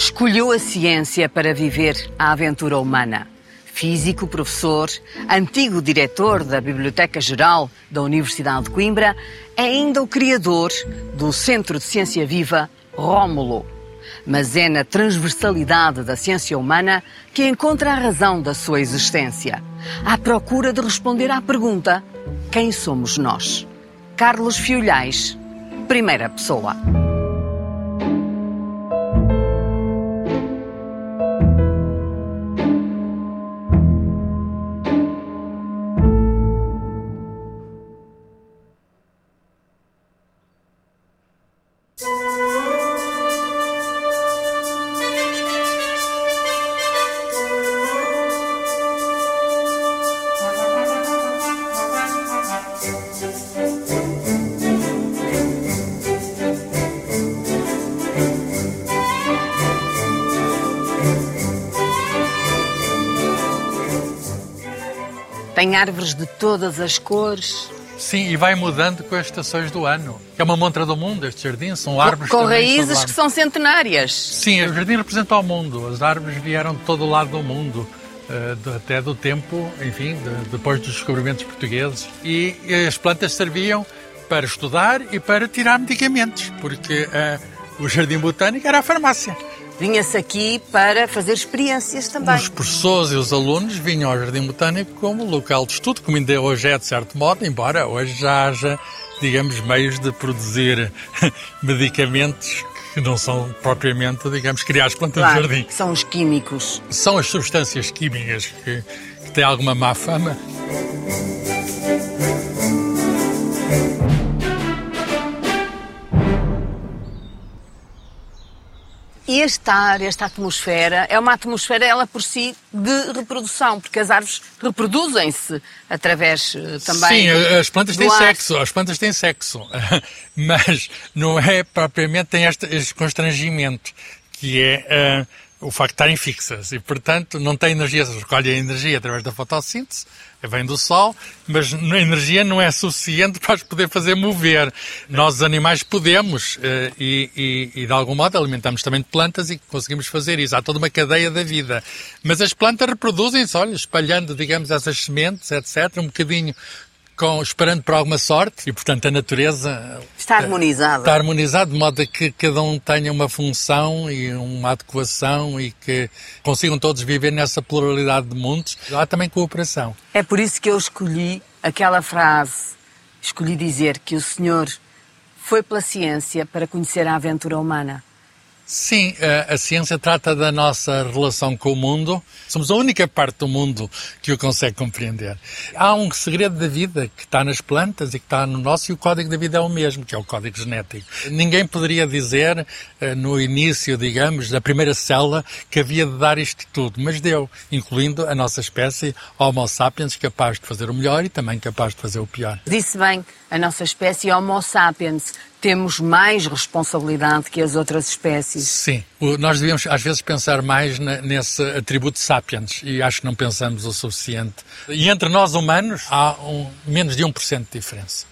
Escolheu a ciência para viver a aventura humana. Físico, professor, antigo diretor da Biblioteca Geral da Universidade de Coimbra, é ainda o criador do Centro de Ciência Viva Rómulo. Mas é na transversalidade da ciência humana que encontra a razão da sua existência, à procura de responder à pergunta: quem somos nós? Carlos Fiolhais, primeira pessoa. Tem árvores de todas as cores. Sim, e vai mudando com as estações do ano. É uma montra do mundo, este jardim. São árvores Com raízes que são centenárias. Sim, o jardim representa o mundo. As árvores vieram de todo o lado do mundo. eh, até do tempo, enfim, de- depois dos descobrimentos portugueses. E as plantas serviam para estudar e para tirar medicamentos, porque eh, o jardim botânico era a farmácia. Vinha-se aqui para fazer experiências também. Os professores e os alunos vinham ao Jardim Botânico como local de estudo, como ainda hoje é de certo modo, embora hoje já haja, digamos, meios de produzir medicamentos que não são propriamente, digamos, criados plantas Claro, de jardim. são os químicos. São as substâncias químicas que, que têm alguma má fama. Este ar, esta atmosfera, é uma atmosfera, ela por si, de reprodução, porque as árvores reproduzem-se através eh, também. Sim, as plantas têm ar. sexo, as plantas têm sexo, mas não é propriamente tem este, este constrangimento, que é eh, o facto de estarem fixas e, portanto, não têm energia, recolhem energia através da fotossíntese, vem do sol, mas a energia não é suficiente para as poder fazer mover. Nós, os animais, podemos eh, e, e, e, de algum modo, alimentamos também de plantas e conseguimos fazer isso. Há toda uma cadeia da vida. Mas as plantas reproduzem-se, olha, espalhando, digamos, essas sementes, etc., um bocadinho com, esperando por alguma sorte e, portanto, a natureza Está harmonizada. está harmonizado de modo a que cada um tenha uma função e uma adequação e que consigam todos viver nessa pluralidade de mundos. Há também cooperação. É por isso que eu escolhi aquela frase. Escolhi dizer que o Senhor foi pela ciência para conhecer a aventura humana. Sim, a, a ciência trata da nossa relação com o mundo. Somos a única parte do mundo que o consegue compreender. Há um segredo da vida que está nas plantas e que está no nosso, e o código da vida é o mesmo, que é o código genético. Ninguém poderia dizer, eh, no início, digamos, da primeira célula, que havia de dar isto tudo, mas deu, incluindo a nossa espécie Homo sapiens, capaz de fazer o melhor e também capaz de fazer o pior. Disse bem, a nossa espécie Homo sapiens. Temos mais responsabilidade que as outras espécies. Sim, nós devíamos às vezes pensar mais nesse atributo sapiens e acho que não pensamos o suficiente. E entre nós humanos há um, menos de 1% de diferença.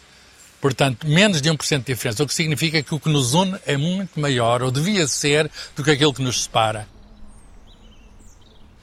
Portanto, menos de 1% de diferença, o que significa que o que nos une é muito maior, ou devia ser, do que aquilo que nos separa.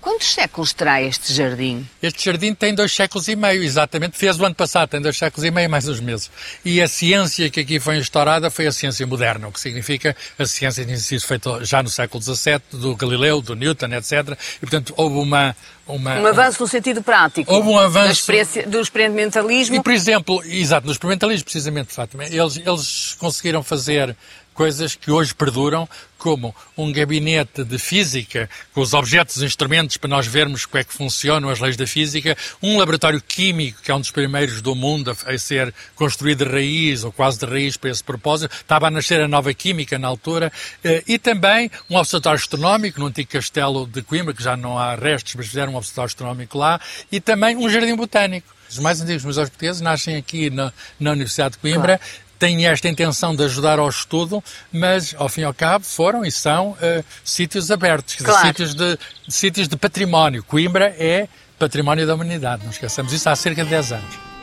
Quantos séculos terá este jardim? Este jardim tem dois séculos e meio, exatamente. Fez o ano passado, tem dois séculos e meio, mais uns meses. E a ciência que aqui foi instaurada foi a ciência moderna, o que significa a ciência tinha sido feita já no século XVII, do Galileu, do Newton, etc. E, portanto, houve uma... uma Um avanço no sentido prático. Houve um avanço- do experimentalismo. E, por exemplo, exato, no experimentalismo, precisamente, Fátima, eles, eles conseguiram fazer coisas que hoje perduram, como um gabinete de física, com os objetos e instrumentos para nós vermos como é que funcionam as leis da física, um laboratório químico, que é um dos primeiros do mundo a, ser construído de raiz, ou quase de raiz para esse propósito, estava a nascer a nova química na altura, eh, e também um observatório astronómico no antigo castelo de Coimbra, que já não há restos, mas fizeram um observatório astronómico lá, e também um jardim botânico. Os mais antigos museus portugueses nascem aqui na, na Universidade de Coimbra, têm esta intenção de ajudar ao estudo, mas, ao fim e ao cabo, foram e são eh, sítios abertos, dizer, Claro. sítios, de, sítios de património. Coimbra é património da humanidade, não esqueçamos isso há cerca de 10 anos.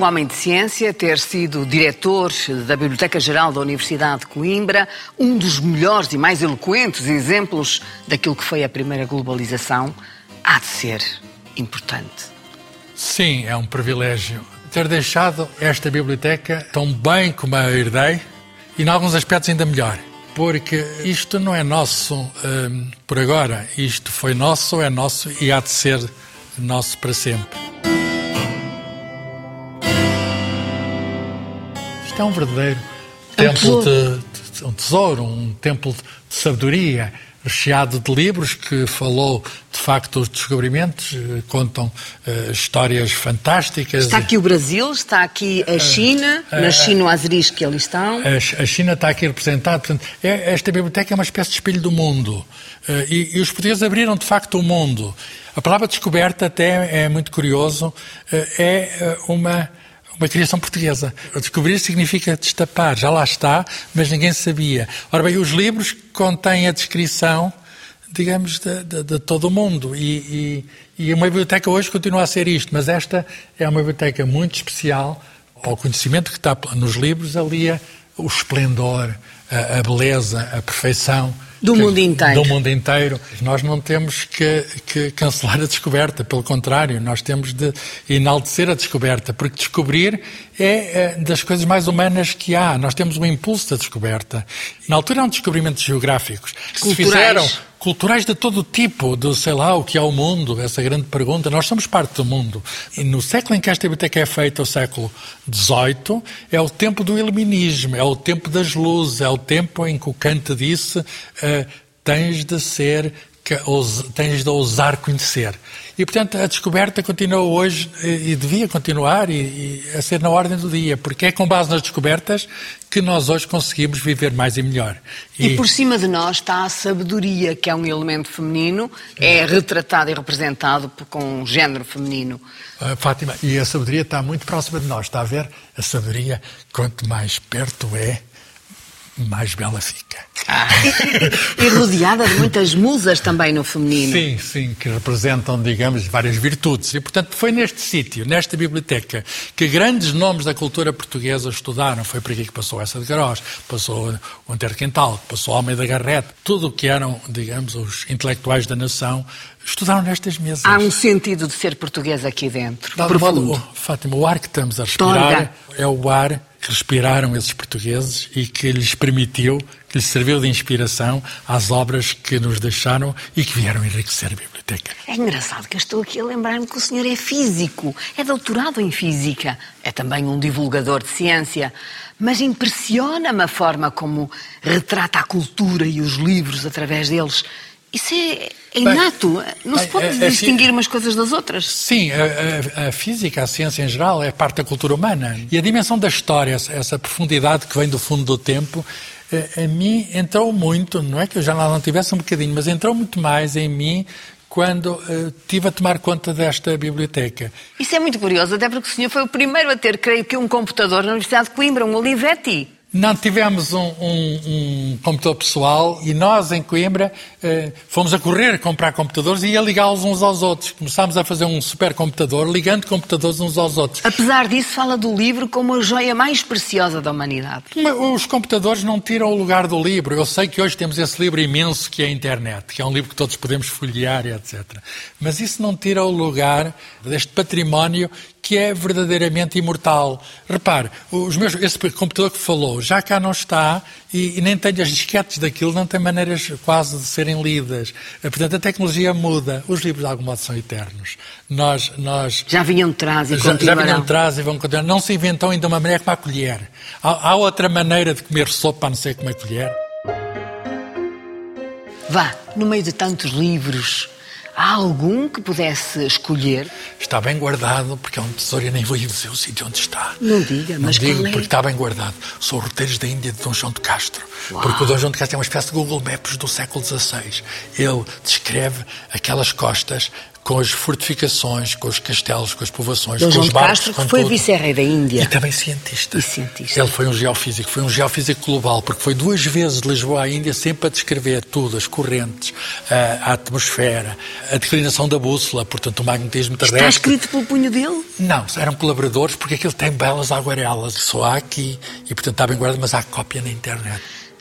Um homem de ciência, ter sido diretor da Biblioteca Geral da Universidade de Coimbra, um dos melhores e mais eloquentes exemplos daquilo que foi a primeira globalização, há de ser importante. Sim, é um privilégio ter deixado esta biblioteca tão bem como a herdei e, em alguns aspectos, ainda melhor. Porque isto não é nosso hum, por agora, isto foi nosso, é nosso e há de ser nosso para sempre. É um verdadeiro É um templo tesouro. de, de- um tesouro, um templo de sabedoria, recheado de livros que falou de facto os descobrimentos, eh, contam eh, histórias fantásticas. Está aqui o Brasil, está aqui a China, nas chinoazeris que ali estão. A a China está aqui representada. Portanto, é- esta biblioteca é uma espécie de espelho do mundo. Eh, E, e os portugueses abriram, de facto, o mundo. A palavra descoberta até é muito curioso. eh, É eh, uma, uma criação portuguesa. Descobrir significa destapar. Já lá está, mas ninguém sabia. Ora bem, os livros contêm a descrição digamos, de, de- de todo o mundo. E, e, e uma biblioteca hoje continua a ser isto, mas esta é uma biblioteca muito especial. Ao conhecimento que está nos livros, alia o esplendor, a, a beleza, a perfeição. Do que- mundo inteiro. Do mundo inteiro. Nós não temos que, que cancelar a descoberta, pelo contrário, nós temos de enaltecer a descoberta, porque descobrir é, é das coisas mais humanas que há. Nós temos um impulso da descoberta. Na altura eram descobrimentos geográficos que se Culturais. fizeram culturais de todo tipo, de sei lá o que é o mundo, essa grande pergunta. Nós somos parte do mundo. E no século em que esta biblioteca é feita, o século XVIII, é o tempo do iluminismo, é o tempo das luzes, é o tempo em que o Kant disse eh, tens de ser, tens de ousar conhecer. E, portanto, a descoberta continua hoje e devia continuar e, e a ser na ordem do dia, porque é com base nas descobertas que nós hoje conseguimos viver mais e melhor. E por cima de nós está a sabedoria, que é um elemento feminino, é retratado e representado por- com um género feminino. Ah, Fátima, e a sabedoria está muito próxima de nós, está a ver? A sabedoria, quanto mais perto é, mais bela fica. E rodeada de muitas musas também no feminino. Sim, sim, que representam, digamos, várias virtudes. E, portanto, foi neste sítio, nesta biblioteca, que grandes nomes da cultura portuguesa estudaram. Foi por aqui que passou essa de Garós, passou o Antero Quintal, passou Almeida Garrett. Tudo o que eram, digamos, os intelectuais da nação, estudaram nestas mesas. Há um sentido de ser português aqui dentro. De profundo. modo, Fátima, o ar que estamos a respirar Torga. é o ar que respiraram esses portugueses e que lhes permitiu, que lhes serviu de inspiração às obras que nos deixaram e que vieram enriquecer a biblioteca. É engraçado que eu estou aqui a lembrar-me que o senhor é físico, é doutorado em física, é também um divulgador de ciência, mas impressiona-me a forma como retrata a cultura e os livros através deles. Isso é, é inato, não se bem, pode é- é fi- distinguir umas coisas das outras. Sim, a, a- a física, a ciência em geral, é parte da cultura humana. E a dimensão da história, essa, essa profundidade que vem do fundo do tempo, eh, a mim entrou muito, não é que eu já não tivesse um bocadinho, mas entrou muito mais em mim quando eh, tive a tomar conta desta biblioteca. Isso é muito curioso, até porque o senhor foi o primeiro a ter, creio que, um computador na Universidade de Coimbra, um Olivetti. Não, tivemos um, um- um computador pessoal e nós, em Coimbra, eh, fomos a correr comprar computadores e a ligá-los uns aos outros. Começámos a fazer um supercomputador ligando computadores uns aos outros. Apesar disso, fala do livro como a joia mais preciosa da humanidade. Mas Os computadores não tiram o lugar do livro. Eu sei que hoje temos esse livro imenso que é a internet, que é um livro que todos podemos folhear e etc. Mas isso não tira o lugar deste património que é verdadeiramente imortal. Repare, os meus, esse computador que falou já cá não está e, e nem tem as disquetes daquilo, não tem maneiras quase de serem lidas. Eh, Portanto, a tecnologia muda. Os livros, de algum modo, são eternos. Nós, nós Já vinham de trás e já, já vinham de trás e vão continuar. Não se inventou ainda uma maneira como a colher. Há, há outra maneira de comer sopa a não ser comer colher. Vá, no meio de tantos livros, há algum que pudesse escolher? Está bem guardado, porque é um tesouro e nem vou dizer o sítio onde está. Não diga, Não mas digo, qual é? porque está bem guardado. São os roteiros da Índia de Dom João de Castro. Porque o Dom João de Castro é uma espécie de Google Maps do século XVI. Ele descreve aquelas costas com as fortificações, com os castelos, com as povoações, com João os barcos, Castro, com que foi vice-rei da Índia. E também cientista. E cientista. Ele foi um geofísico, foi um geofísico global, porque foi duas vezes de Lisboa à Índia sempre a descrever tudo, as correntes, a, a atmosfera, a declinação da bússola, portanto o magnetismo terrestre. Está escrito pelo punho dele? Não, eram colaboradores, porque aquilo tem belas aguarelas, só há aqui, e portanto está bem guardado, mas há cópia na internet.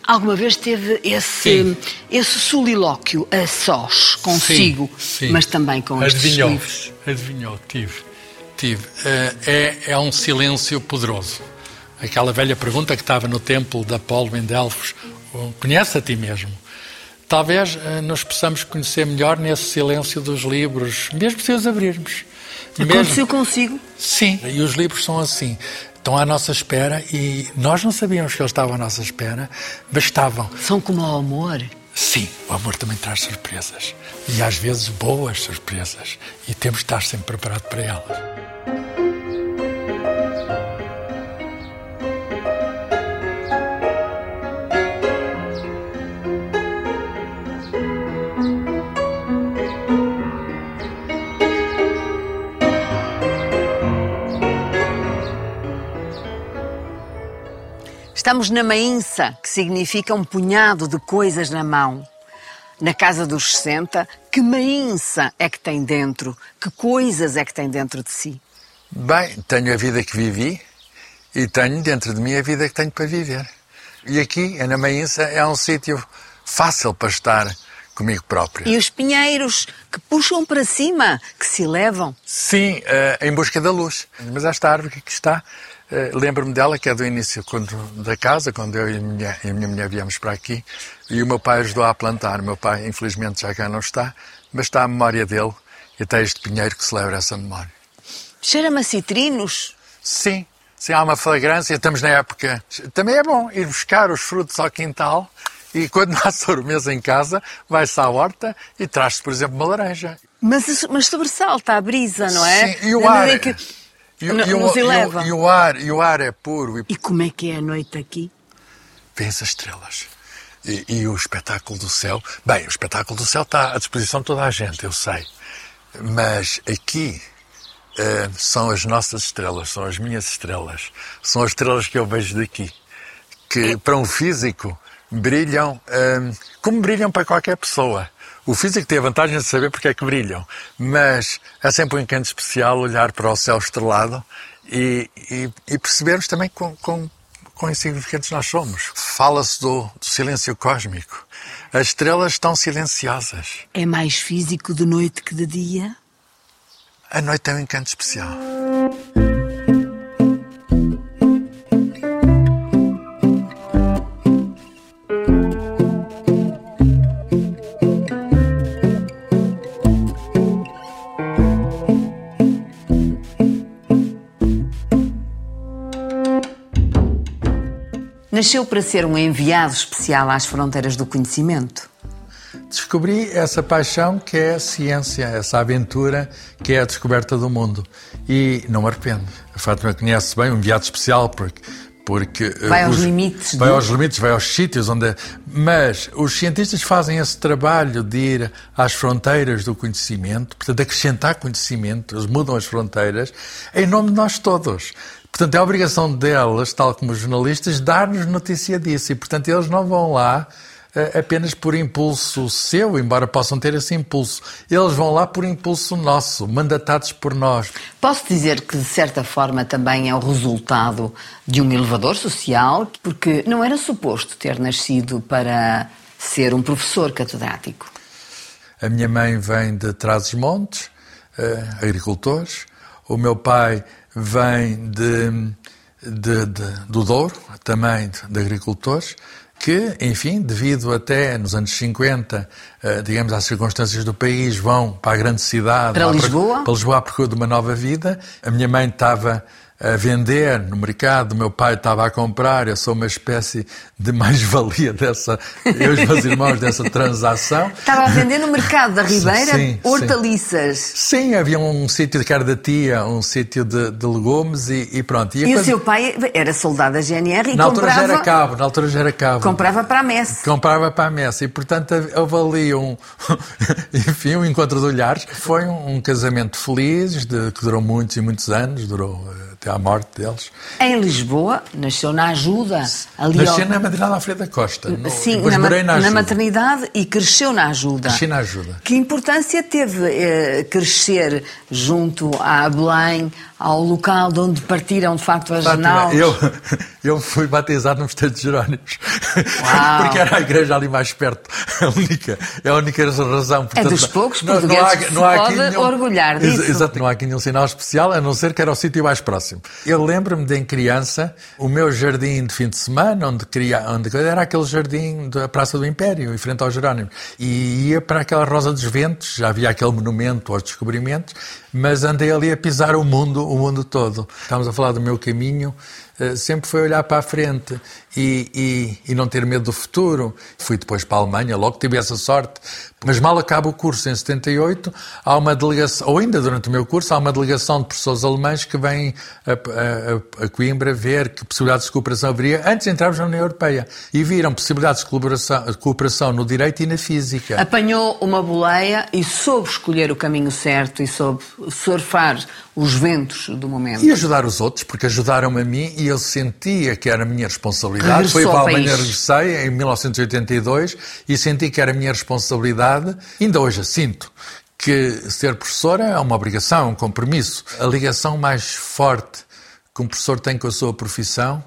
Alguma vez teve esse, esse solilóquio a sós, consigo, sim, sim. mas também com Adivinhou, estes livros? Adivinhou, tive. tive. Eh, é, é um silêncio poderoso. Aquela velha pergunta que estava no templo de Apolo em Delfos, conhece a ti mesmo? Talvez eh, nos possamos conhecer melhor nesse silêncio dos livros, mesmo se os abrirmos. Aconteceu mesmo... consigo? Sim, e os livros são assim estão à nossa espera e nós não sabíamos que eles estavam à nossa espera, mas estavam. São como o amor? Sim, o amor também traz surpresas. E às vezes boas surpresas. E temos de estar sempre preparados para elas. Estamos na mainça, que significa um punhado de coisas na mão. Na casa dos 60, que mainça é que tem dentro? Que coisas é que tem dentro de si? Bem, tenho a vida que vivi e tenho dentro de mim a vida que tenho para viver. E aqui, na mainça, é um sítio fácil para estar comigo próprio. E os pinheiros que puxam para cima, que se elevam? Sim, uh, em busca da luz. Mas esta árvore que aqui está eh, lembro-me dela, que é do início quando, da casa, quando eu e a, minha, e a minha mulher viemos para aqui, e o meu pai ajudou a plantar. O meu pai, infelizmente, já cá não está, mas está a memória dele, e até este pinheiro que celebra essa memória. Cheira-me a citrinos? Sim, sim, há uma fragrância. Estamos na época. Também é bom ir buscar os frutos ao quintal, e quando há sobremesa em casa, vai-se à horta e traz-se, por exemplo, uma laranja. Mas, mas sobressalta a brisa, não é? Sim, e o ar. Que e, e, nos o, eleva. E, o, ar, e o ar é puro. E... e como é que é a noite aqui? Vês as estrelas. E, e, o espetáculo do céu. Bem, o espetáculo do céu está à disposição de toda a gente, eu sei. Mas aqui uh, são as nossas estrelas, são as minhas estrelas. São as estrelas que eu vejo daqui. Que para um físico brilham uh, como brilham para qualquer pessoa. O físico tem a vantagem de saber porque é que brilham, mas é sempre um encanto especial olhar para o céu estrelado e, e, e percebermos também com, com, quão insignificantes nós somos. Fala-se do, do silêncio cósmico. As estrelas estão silenciosas. É mais físico de noite que de dia? A noite tem um encanto especial. Nasceu para ser um enviado especial às fronteiras do conhecimento. Descobri essa paixão que é a ciência, essa aventura que é a descoberta do mundo. E não me arrependo. A Fátima conhece bem um enviado especial porque porque eh, vai aos os, limites vai de... aos limites vai aos sítios onde mas os cientistas fazem esse trabalho de ir às fronteiras do conhecimento portanto acrescentar conhecimento eles mudam as fronteiras em nome de nós todos Portanto, é a obrigação delas, tal como os jornalistas, dar-nos notícia disso. E, portanto, eles não vão lá apenas por impulso seu, embora possam ter esse impulso. Eles vão lá por impulso nosso, mandatados por nós. Posso dizer que, de certa forma, também é o resultado de um elevador social, porque não era suposto ter nascido para ser um professor catedrático. A minha mãe vem de Trás-os-Montes, uh, agricultores. O meu pai vem de, de, de, do Douro, também de agricultores, que, enfim, devido até nos anos 50, eh, digamos, às circunstâncias do país, vão para a grande cidade. Para Lisboa? Para Lisboa, à procura de uma nova vida. A minha mãe estava a vender no mercado, meu pai estava a comprar, eu sou uma espécie de mais-valia dessa, eu e os meus irmãos, dessa transação. Estava a vender no mercado da Ribeira sim, hortaliças. Sim, sim havia um sítio de cara da tia, um sítio de, de, legumes e, e pronto. E, e coisa... o seu pai era soldado da GNR e na comprava... altura já era cabo, na altura já era cabo. Comprava para a messe. Comprava para a messe e, portanto, ali um, enfim, um encontro de olhares. Foi um, um casamento feliz, de, que durou muitos e muitos anos, durou eh, até à morte deles. Em Lisboa, nasceu na Ajuda. Ali Nasceu ao... na maternidade Alfredo da Costa. No... Sim, na, na, na, maternidade e cresceu na Ajuda. Cresci na Ajuda. Que importância teve eh, crescer junto à Belém, ao local de onde partiram, de facto, as naus? Eu, eu fui batizado no Mosteiro de Jerónimos. Porque era a igreja ali mais perto. A única, é a única razão. Portanto, é dos poucos portugueses não, há, que não há pode nenhum, orgulhar disso. Exato, não há aqui nenhum sinal especial, a não ser que era o sítio mais próximo. Eu lembro-me de, em criança, o meu jardim de fim de semana, onde, queria, onde era aquele jardim da Praça do Império, em frente ao Jerónimo. E ia para aquela Rosa dos Ventos, já havia aquele monumento aos descobrimentos, mas andei ali a pisar o mundo, o mundo todo. Estamos a falar do meu caminho, sempre foi olhar para a frente e, e, e, não ter medo do futuro. Fui depois para a Alemanha, logo tive essa sorte. Mas mal acaba o curso, em 78, há uma delegação, ou ainda durante o meu curso, há uma delegação de professores alemães que vêm a, a, a Coimbra ver que possibilidades de cooperação haveria antes de entrarmos na União Europeia. E viram possibilidades de cooperação, de cooperação no direito e na física. Apanhou uma boleia e soube escolher o caminho certo e soube surfar os ventos do momento. E ajudar os outros, porque ajudaram-me a mim e eu sentia que era a minha responsabilidade. Regressou Foi para a Alemanha, regressei em 1982 e senti que era a minha responsabilidade, ainda hoje a sinto, que ser professor é uma obrigação, um compromisso. A ligação mais forte que um professor tem com a sua profissão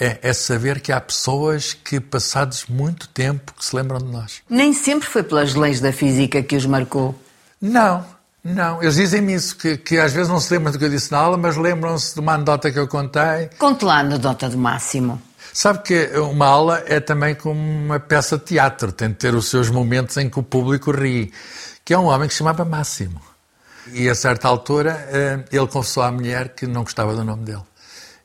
é, é, saber que há pessoas que, passados muito tempo, que se lembram de nós. Nem sempre foi pelas leis da física que os marcou. Não, não, eles dizem-me isso, que, que às vezes não se lembram do que eu disse na aula, mas lembram-se de uma anedota que eu contei. Conte lá a anedota do Máximo. Sabe que uma aula é também como uma peça de teatro, tem de ter os seus momentos em que o público ri, que é um homem que se chamava Máximo. E a certa altura eh, ele confessou à mulher que não gostava do nome dele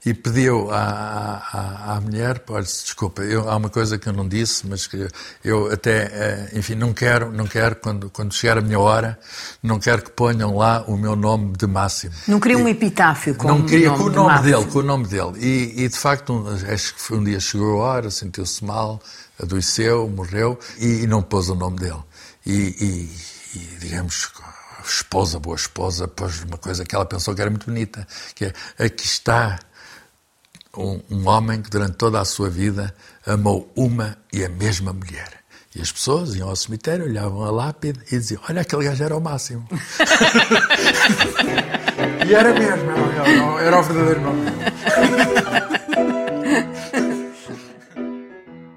e pediu à, à, à mulher, olha, desculpa, eu, há uma coisa que eu não disse, mas que eu até, eh, enfim, não quero, não quero quando, quando chegar a minha hora, não quero que ponham lá o meu nome de Máximo. Não queria um epitáfio com Não queria, com o nome de dele, com o nome dele. E, e de facto, um, acho que um dia chegou a hora, sentiu-se mal, adoeceu, morreu, e, e, não pôs o nome dele. E, e, e digamos, esposa, boa esposa, pôs uma coisa que ela pensou que era muito bonita, que é, aqui está um, um homem que durante toda a sua vida amou uma e a mesma mulher. E as pessoas iam ao cemitério, olhavam a lápide e diziam: Olha, aquele gajo era o máximo. e era mesmo, era, era o verdadeiro nome.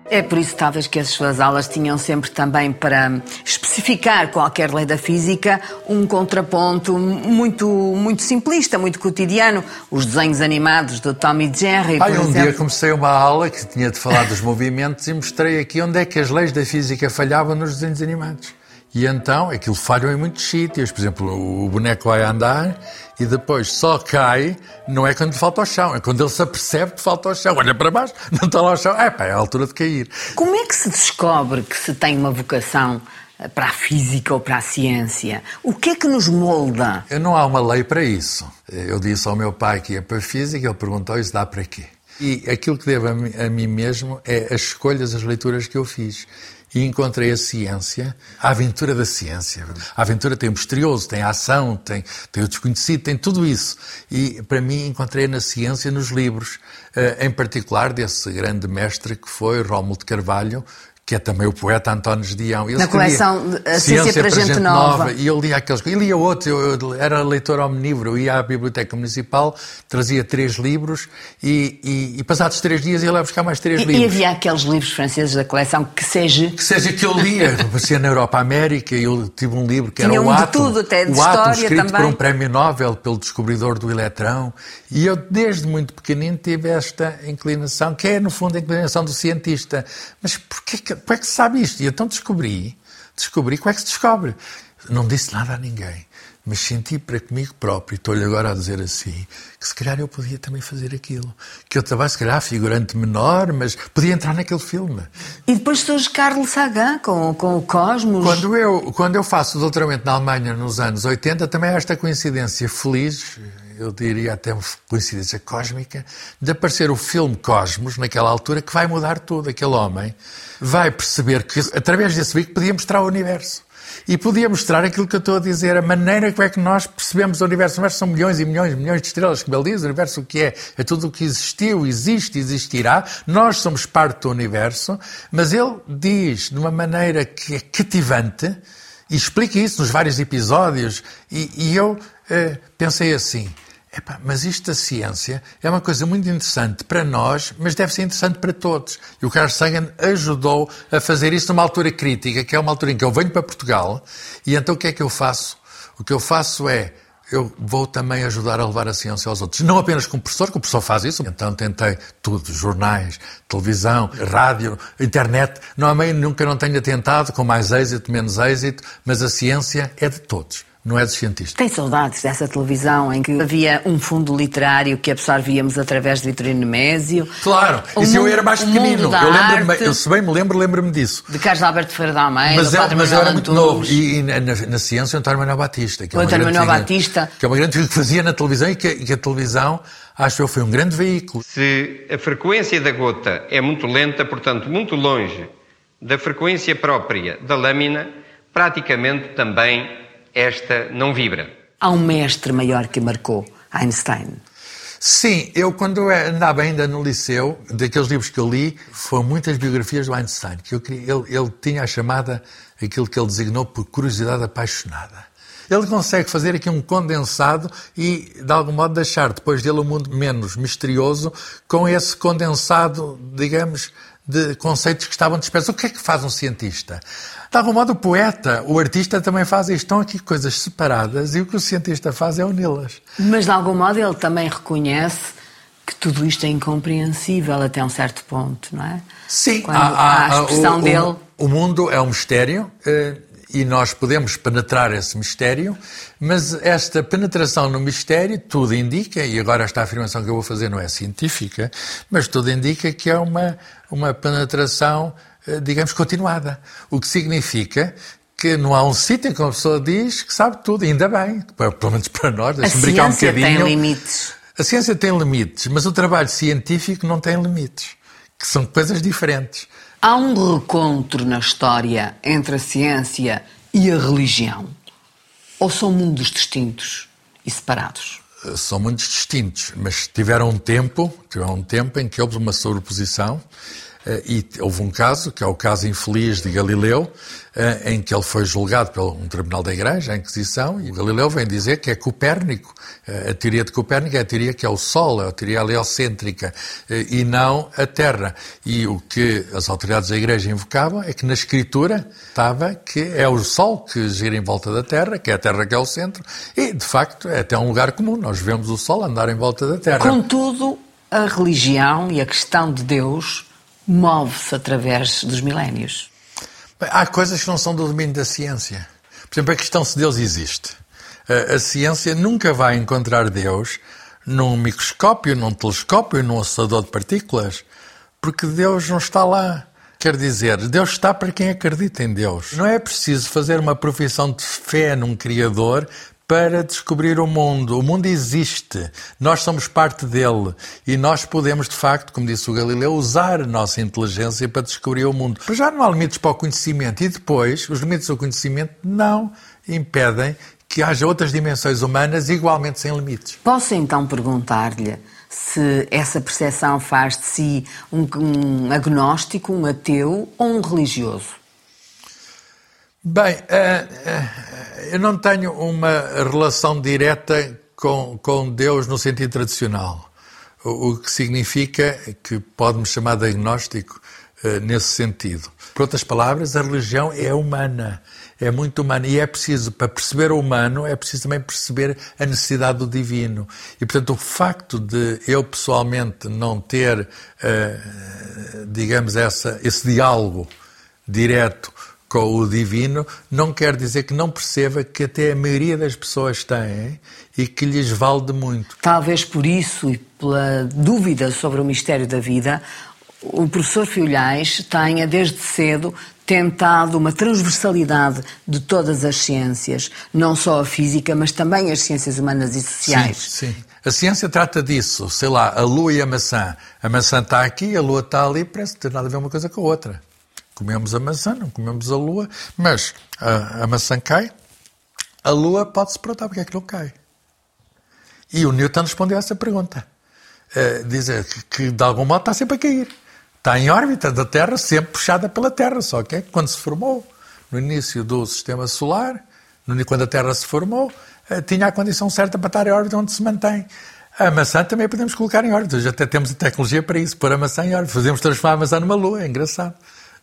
É por isso, talvez, que as suas aulas tinham sempre também para especificar qualquer lei da física um contraponto muito, muito simplista, muito cotidiano. Os desenhos animados do Tom e Jerry. Ai, um exemplo. dia comecei uma aula que tinha de falar dos movimentos e mostrei aqui onde é que as leis da física falhavam nos desenhos animados. E então aquilo falhou em muitos sítios. Por exemplo, o boneco vai andar e depois só cai, não é quando falta ao chão, é quando ele se apercebe que falta ao chão. Olha para baixo, não está lá ao chão. É pá, é a altura de cair. Como é que se descobre que se tem uma vocação eh, para a física ou para a ciência? O que é que nos molda? Não há uma lei para isso. Eu disse ao meu pai que ia para a física, ele perguntou isso dá para quê? E aquilo que devo a mim mesmo é as escolhas, as leituras que eu fiz e encontrei a ciência, a aventura da ciência. A aventura tem o misterioso, tem a ação, tem, tem o desconhecido, tem tudo isso. E para mim encontrei na ciência, nos livros, eh, em particular desse grande mestre que foi Rómulo de Carvalho, que é também o poeta António Dião. Ele Na coleção A Ciência, para, para Gente, gente nova. nova. E eu lia aqueles E lia outros. Eu, eu, era leitor omnívoro. Ia à Biblioteca Municipal, trazia três livros e, e, e passados três dias ia lá buscar mais três e, livros. E havia aqueles livros franceses da coleção que seja... Que seja que eu lia. Passei na Europa América e eu tive um livro que Tinha era um o de tudo, até de o história Átomo, escrito também. por um prémio Nobel, pelo descobridor do eletrão. E eu, desde muito pequenino, tive esta inclinação, que é, no fundo, a inclinação do cientista. Mas porquê que, porquê que se sabe isto? E então descobri, descobri como é que se descobre. Não disse nada a ninguém. mas senti para comigo próprio, estou-lhe agora a dizer assim, que se calhar eu podia também fazer aquilo. Que eu também, se calhar, figurante menor, mas podia entrar naquele filme. E depois surge Carlos Sagan com, com o Cosmos. Quando eu, quando eu faço o doutoramento na Alemanha nos anos 80, também há esta coincidência feliz, eu diria até uma coincidência cósmica, de aparecer o filme Cosmos, naquela altura, que vai mudar tudo. Aquele homem vai perceber que, através desse veículo, podia mostrar o universo. E podia mostrar aquilo que eu estou a dizer, a maneira como é que nós percebemos o universo. O universo são milhões e milhões e milhões de estrelas, como ele diz. O universo o que é? É tudo o que existiu, existe, existirá. Nós somos parte do universo. Mas ele diz de uma maneira que é cativante e explica isso nos vários episódios. E, e eu eh, pensei assim, Epá, mas isto da ciência é uma coisa muito interessante para nós, mas deve ser interessante para todos. E o Carl Sagan ajudou a fazer isso numa altura crítica, que é uma altura em que eu venho para Portugal, e então o que é que eu faço? O que eu faço é, eu vou também ajudar a levar a ciência aos outros. Não apenas como professor, que o professor faz isso. Então tentei tudo, jornais, televisão, rádio, internet. Não há meio nunca não tenha tentado, com mais êxito, menos êxito, mas a ciência é de todos não é dos cientistas. Tem saudades dessa televisão em que havia um fundo literário que absorvíamos através de Vitorino Nemésio? Claro, o isso mundo, eu era mais pequenino. Eu, lembro eu se bem me lembro, lembro-me disso. De Carlos Alberto Ferreira da Almeida, mas, eu, mas eu era muito novo. E, e na, na, ciência, o António Manuel Batista. Que é o António Manuel Batista. Que é uma grande figura que fazia na televisão e que, que a televisão acho eu foi um grande veículo. Se a frequência da gota é muito lenta, portanto muito longe da frequência própria da lâmina, praticamente também esta não vibra. Há um mestre maior que marcou Einstein. Sim, eu quando andava ainda no liceu, daqueles livros que eu li, foram muitas biografias do Einstein, que eu queria, ele, ele tinha a chamada, aquilo que ele designou por curiosidade apaixonada. Ele consegue fazer aqui um condensado e, de algum modo, deixar depois dele o um mundo menos misterioso com esse condensado, digamos, de conceitos que estavam dispersos. O que é que faz um cientista? De algum modo, o poeta, o artista também faz isto. Estão aqui coisas separadas e o que o cientista faz é uni-las. Mas, de algum modo, ele também reconhece que tudo isto é incompreensível até um certo ponto, não é? Sim. Quando há, há a expressão o, dele... O, o mundo é um mistério eh, e nós podemos penetrar esse mistério, mas esta penetração no mistério, tudo indica, e agora esta afirmação que eu vou fazer não é científica, mas tudo indica que é uma, uma penetração eh, digamos, continuada. O que significa que não há um sítio em que uma pessoa diz que sabe tudo, ainda bem, pelo menos para nós, deixa-me brincar um bocadinho. A ciência tem limites. A ciência tem limites, mas o trabalho científico não tem limites, que são coisas diferentes. Há um recontro na história entre a ciência e a religião? Ou são mundos distintos e separados? São mundos distintos, mas tiveram um tempo, tiveram um tempo em que houve uma sobreposição e houve um caso, que é o caso infeliz de Galileu, eh, em que ele foi julgado por um tribunal da Igreja, a Inquisição, e Galileu vem dizer que é Copérnico. Eh, a teoria de Copérnico é a teoria que é o Sol, é a teoria heliocêntrica, e não a Terra. E o que as autoridades da Igreja invocavam é que na Escritura estava que é o Sol que gira em volta da Terra, que é a Terra que é o centro, e de facto é até um lugar comum. Nós vemos o Sol andar em volta da Terra. Contudo, a religião e a questão de Deus move-se através dos milénios? Bem, há coisas que não são do domínio da ciência. Por exemplo, a questão se Deus existe. A, a ciência nunca vai encontrar Deus num microscópio, num telescópio, num oscilador de partículas, porque Deus não está lá. Quer dizer, Deus está para quem acredita em Deus. Não é preciso fazer uma profissão de fé num Criador para descobrir o mundo. O mundo existe, nós somos parte dele e nós podemos, de facto, como disse o Galileu, usar a nossa inteligência para descobrir o mundo. Mas já não há limites para o conhecimento e depois, os limites do conhecimento não impedem que haja outras dimensões humanas igualmente sem limites. Posso então perguntar-lhe se essa percepção faz de si um, um agnóstico, um ateu ou um religioso? Bem, eh, eh, eu não tenho uma relação direta com, com Deus no sentido tradicional, o que significa que pode-me chamar de agnóstico eh, nesse sentido. Por outras palavras, a religião é humana, é muito humana e é preciso, para perceber o humano, é preciso também perceber a necessidade do divino. E, portanto, o facto de eu pessoalmente não ter, digamos, essa, esse diálogo direto com o divino, não quer dizer que não perceba que até a maioria das pessoas têm e que lhes vale muito. Talvez por isso e pela dúvida sobre o mistério da vida, o professor Filhais tenha desde cedo tentado uma transversalidade de todas as ciências, não só a física, mas também as ciências humanas e sociais. Sim, sim. A ciência trata disso, sei lá, a lua e a maçã. A maçã está aqui, a lua está ali, parece que tem nada a ver uma coisa com a outra. Comemos a maçã, não comemos a lua, mas a, a maçã cai, a lua pode-se perguntar porque é que não cai. E o Newton respondeu a essa pergunta. Uh, que, que, de algum modo está sempre a cair. Está em órbita da Terra, sempre puxada pela Terra, só que é quando se formou, no início do sistema solar, quando a Terra se formou, uh, tinha a condição certa para estar em órbita onde se mantém. A maçã também podemos colocar em órbita, já até temos a tecnologia para isso, pôr a maçã em órbita. Fazemos transformar a maçã numa lua, é engraçado.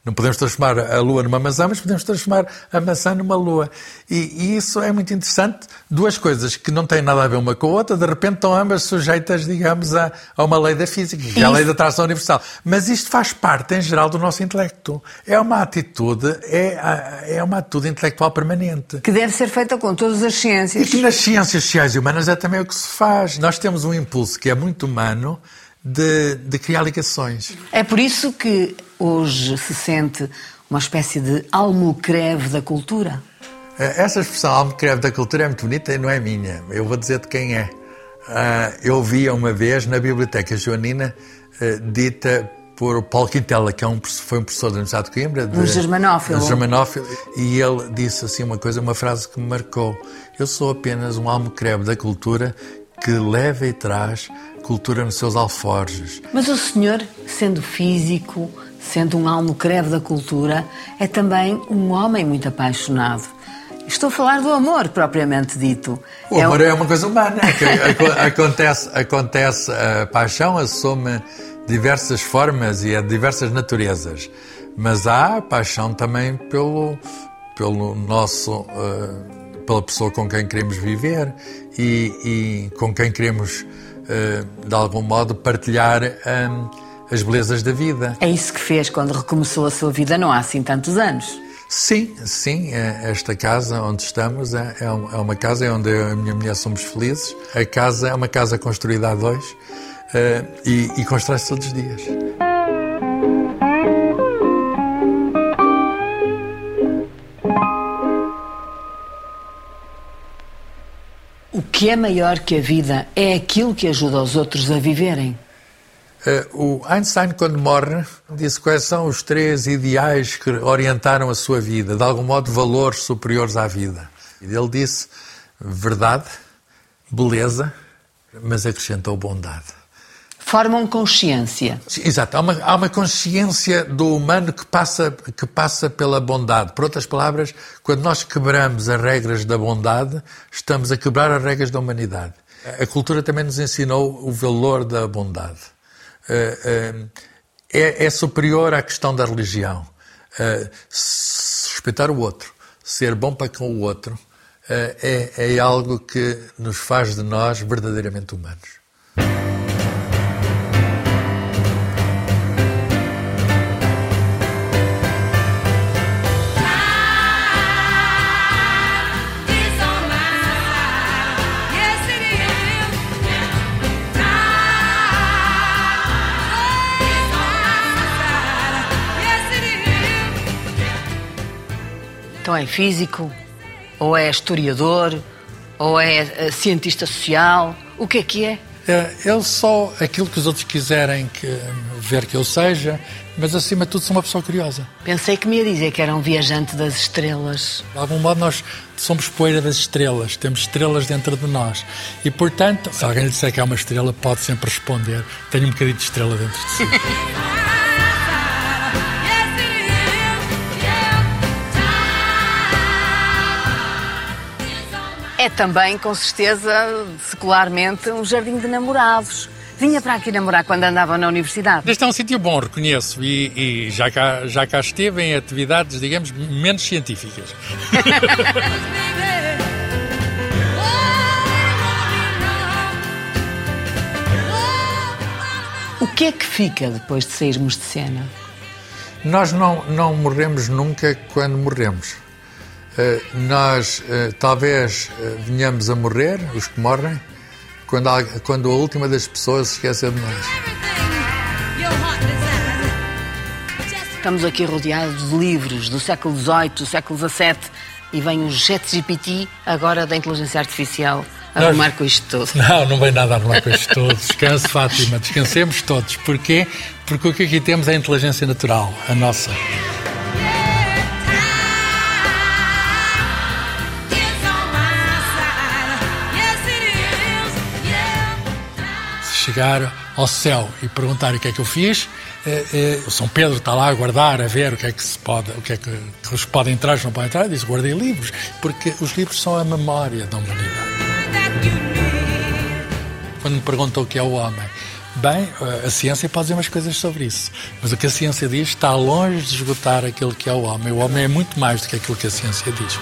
Não podemos transformar a lua numa maçã, mas podemos transformar a maçã numa lua. E, e, isso é muito interessante. Duas coisas que não têm nada a ver uma com a outra, de repente estão ambas sujeitas, digamos, a, a uma lei da física, que é a lei da atração universal. Mas isto faz parte, em geral, do nosso intelecto. É uma atitude, é, é uma atitude intelectual permanente. Que deve ser feita com todas as ciências. E que nas ciências sociais e humanas é também o que se faz. Nós temos um impulso que é muito humano, de, de, criar ligações. É por isso que hoje se sente uma espécie de almocreve da cultura? Eh, essa expressão almocreve da cultura é muito bonita e não é minha. Eu vou dizer de quem é. Eh, eu vi uma vez na Biblioteca Joanina eh, dita por Paulo Quintela, que é um, foi um professor da Universidade de Coimbra. De, um germanófilo. Um germanófilo. E ele disse assim uma coisa, uma frase que me marcou. Eu sou apenas um almocreve da cultura que leva e traz cultura nos seus alforjes. Mas o senhor, sendo físico, sendo um almocreve da cultura, é também um homem muito apaixonado. Estou a falar do amor, propriamente dito. O é amor um... é uma coisa humana. acontece, acontece, a paixão assume diversas formas e a diversas naturezas. Mas há paixão também pelo, pelo nosso, uh, pela pessoa com quem queremos viver e, e com quem queremos, uh, de algum modo, partilhar. Um, as belezas da vida. É isso que fez quando recomeçou a sua vida, não há assim tantos anos. Sim, sim, é, esta casa onde estamos é, é, é uma casa onde eu e a minha mulher somos felizes. A casa é uma casa construída a dois e, e constrói-se todos os dias. O que é maior que a vida é aquilo que ajuda os outros a viverem. Uh, o Einstein, quando morre, disse quais são os três ideais que orientaram a sua vida, de algum modo valores superiores à vida. E ele disse verdade, beleza, mas acrescentou bondade. Formam consciência. Exato, há uma, há uma consciência do humano que passa, que passa pela bondade. Por outras palavras, quando nós quebramos as regras da bondade, estamos a quebrar as regras da humanidade. A cultura também nos ensinou o valor da bondade. Eh, eh, é, é, superior à questão da religião. Eh, respeitar o outro, ser bom para com o outro, é, é algo que nos faz de nós verdadeiramente humanos. Então é físico, ou é historiador, ou é eh, cientista social? O que é que é? é eu sou aquilo que os outros quiserem que, ver que eu seja, mas acima de tudo sou uma pessoa curiosa. Pensei que me ia dizer que era um viajante das estrelas. De algum modo nós somos poeira das estrelas, temos estrelas dentro de nós. E portanto, se alguém lhe disser que é uma estrela, pode sempre responder: tenho um bocadinho de estrela dentro de si. É também, com certeza, secularmente, um jardim de namorados. Vinha para aqui namorar quando andava na universidade. Este é um sítio bom, reconheço, e, e, já, cá, já cá esteve em atividades, digamos, menos científicas. o que é que fica depois de sairmos de cena? Nós não, não morremos nunca quando morremos. Uh, nós uh, talvez uh, venhamos a morrer, os que morrem, quando a, quando a última das pessoas se esquecer de nós. Estamos aqui rodeados de livros do século XVIII, do século XVII, e vem o GPT agora da inteligência artificial a Nós... arrumar com isto tudo. Não, não vem nada a arrumar com isto tudo. Descanse, Fátima, descansemos todos. Porquê? Porque o que aqui temos é a inteligência natural, a nossa. Chegar ao céu e perguntar o que é que eu fiz, é, é, o São Pedro está lá a guardar, a ver o que é que se pode, o que é que, que podem entrar, os não podem entrar, diz guardei livros, porque os livros são a memória da humanidade. Quando me perguntou o que é o homem, bem, a ciência pode dizer umas coisas sobre isso, mas o que a ciência diz está longe de esgotar aquilo que é o homem. O homem é muito mais do que aquilo que a ciência diz.